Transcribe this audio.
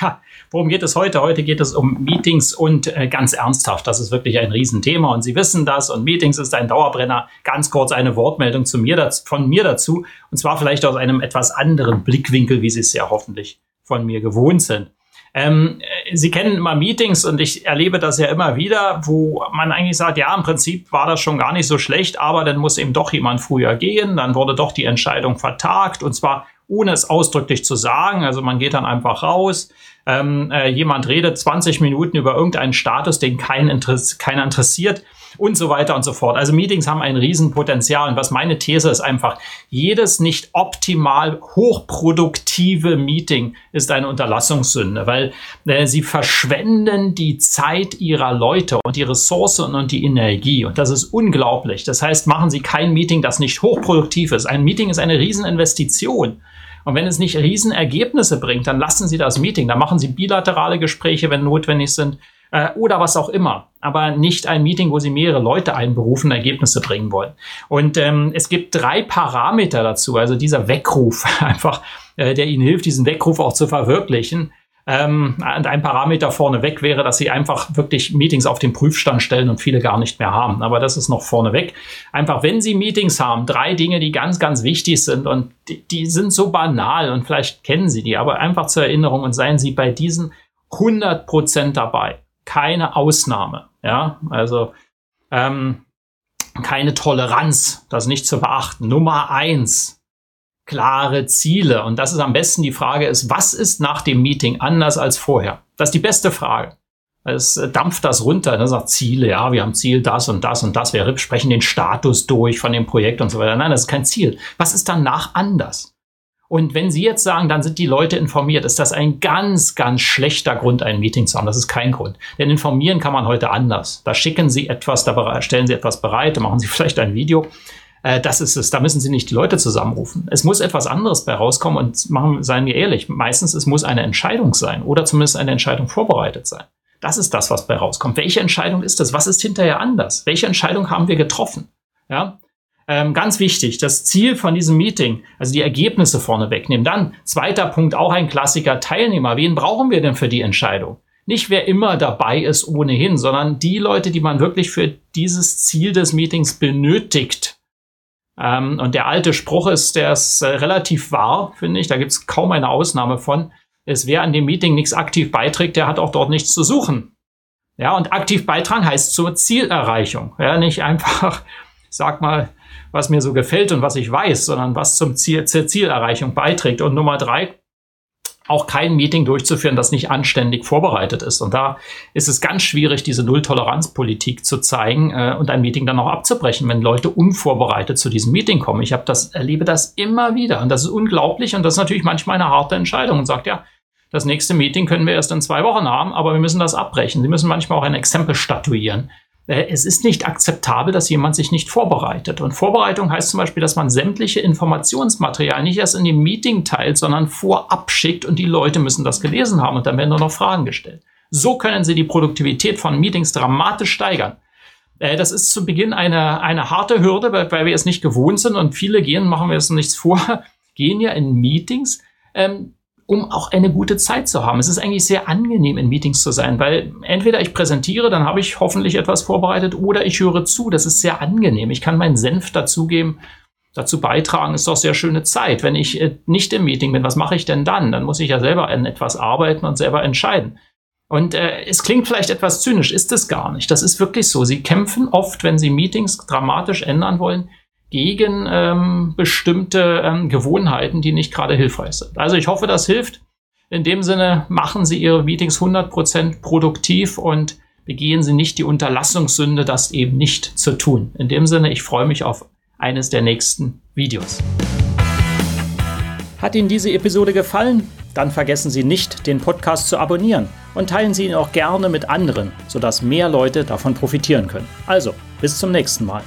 Ha, worum geht es heute? Heute geht es um Meetings und äh, ganz ernsthaft, das ist wirklich ein Riesenthema und Sie wissen das und Meetings ist ein Dauerbrenner. Ganz kurz eine Wortmeldung zu mir, von mir dazu und zwar vielleicht aus einem etwas anderen Blickwinkel, wie Sie es ja hoffentlich von mir gewohnt sind. Ähm, äh, Sie kennen immer Meetings und ich erlebe das ja immer wieder, wo man eigentlich sagt, ja, im Prinzip war das schon gar nicht so schlecht, aber dann muss eben doch jemand früher gehen, dann wurde doch die Entscheidung vertagt und zwar ohne es ausdrücklich zu sagen. Also man geht dann einfach raus, ähm, äh, jemand redet 20 Minuten über irgendeinen Status, den kein Interess keiner interessiert und so weiter und so fort. Also Meetings haben ein Riesenpotenzial. Und was meine These ist einfach, jedes nicht optimal hochproduktive Meeting ist eine Unterlassungssünde, weil äh, sie verschwenden die Zeit ihrer Leute und die Ressourcen und die Energie. Und das ist unglaublich. Das heißt, machen Sie kein Meeting, das nicht hochproduktiv ist. Ein Meeting ist eine Rieseninvestition. Und wenn es nicht Riesenergebnisse bringt, dann lassen Sie das Meeting. Dann machen Sie bilaterale Gespräche, wenn notwendig sind äh, oder was auch immer. Aber nicht ein Meeting, wo Sie mehrere Leute einberufen, Ergebnisse bringen wollen. Und ähm, es gibt drei Parameter dazu. Also dieser Weckruf einfach, äh, der Ihnen hilft, diesen Weckruf auch zu verwirklichen. Ähm, und ein Parameter vorneweg wäre, dass sie einfach wirklich Meetings auf den Prüfstand stellen und viele gar nicht mehr haben. Aber das ist noch vorneweg. Einfach, wenn sie Meetings haben, drei Dinge, die ganz, ganz wichtig sind und die, die sind so banal und vielleicht kennen sie die, aber einfach zur Erinnerung und seien sie bei diesen 100 Prozent dabei. Keine Ausnahme. Ja, also, ähm, keine Toleranz, das nicht zu beachten. Nummer eins, klare Ziele. Und das ist am besten die Frage ist, was ist nach dem Meeting anders als vorher? Das ist die beste Frage. Es dampft das runter, ne? sagt Ziele, ja, wir haben Ziel das und das und das, wir sprechen den Status durch von dem Projekt und so weiter. Nein, das ist kein Ziel. Was ist danach anders? Und wenn Sie jetzt sagen, dann sind die Leute informiert, ist das ein ganz, ganz schlechter Grund, ein Meeting zu haben. Das ist kein Grund. Denn informieren kann man heute anders. Da schicken Sie etwas, da stellen Sie etwas bereit, da machen Sie vielleicht ein Video. Äh, das ist es. Da müssen Sie nicht die Leute zusammenrufen. Es muss etwas anderes bei rauskommen und machen, seien wir ehrlich, meistens es muss eine Entscheidung sein oder zumindest eine Entscheidung vorbereitet sein. Das ist das, was bei rauskommt. Welche Entscheidung ist das? Was ist hinterher anders? Welche Entscheidung haben wir getroffen? Ja, ähm, ganz wichtig, das Ziel von diesem Meeting, also die Ergebnisse vorne wegnehmen. Dann, zweiter Punkt, auch ein Klassiker, Teilnehmer. Wen brauchen wir denn für die Entscheidung? Nicht wer immer dabei ist ohnehin, sondern die Leute, die man wirklich für dieses Ziel des Meetings benötigt. Ähm, und der alte Spruch ist, der ist äh, relativ wahr, finde ich. Da gibt es kaum eine Ausnahme von. Es wer an dem Meeting nichts aktiv beiträgt, der hat auch dort nichts zu suchen. Ja, und aktiv beitragen heißt zur Zielerreichung. Ja, nicht einfach, sag mal, was mir so gefällt und was ich weiß, sondern was zum Ziel, zur Zielerreichung beiträgt. Und Nummer drei, auch kein Meeting durchzuführen, das nicht anständig vorbereitet ist. Und da ist es ganz schwierig, diese Null-Toleranz-Politik zu zeigen äh, und ein Meeting dann auch abzubrechen, wenn Leute unvorbereitet zu diesem Meeting kommen. Ich habe das, erlebe das immer wieder und das ist unglaublich und das ist natürlich manchmal eine harte Entscheidung und sagt, ja, das nächste Meeting können wir erst in zwei Wochen haben, aber wir müssen das abbrechen. Sie müssen manchmal auch ein Exempel statuieren. Äh, es ist nicht akzeptabel, dass jemand sich nicht vorbereitet. Und Vorbereitung heißt zum Beispiel, dass man sämtliche Informationsmaterial nicht erst in dem Meeting teilt, sondern vorab schickt und die Leute müssen das gelesen haben und dann werden nur noch Fragen gestellt. So können Sie die Produktivität von Meetings dramatisch steigern. Äh, das ist zu Beginn eine, eine harte Hürde, weil wir es nicht gewohnt sind und viele gehen, machen wir es nichts vor, gehen ja in Meetings, ähm, um auch eine gute Zeit zu haben. Es ist eigentlich sehr angenehm, in Meetings zu sein, weil entweder ich präsentiere, dann habe ich hoffentlich etwas vorbereitet, oder ich höre zu. Das ist sehr angenehm. Ich kann meinen Senf dazugeben, dazu beitragen, ist doch sehr schöne Zeit. Wenn ich äh, nicht im Meeting bin, was mache ich denn dann? Dann muss ich ja selber an etwas arbeiten und selber entscheiden. Und äh, es klingt vielleicht etwas zynisch, ist es gar nicht. Das ist wirklich so. Sie kämpfen oft, wenn sie Meetings dramatisch ändern wollen, gegen ähm, bestimmte ähm, Gewohnheiten, die nicht gerade hilfreich sind. Also ich hoffe, das hilft. In dem Sinne machen Sie Ihre Meetings 100% produktiv und begehen Sie nicht die Unterlassungssünde, das eben nicht zu tun. In dem Sinne, ich freue mich auf eines der nächsten Videos. Hat Ihnen diese Episode gefallen? Dann vergessen Sie nicht, den Podcast zu abonnieren und teilen Sie ihn auch gerne mit anderen, sodass mehr Leute davon profitieren können. Also, bis zum nächsten Mal.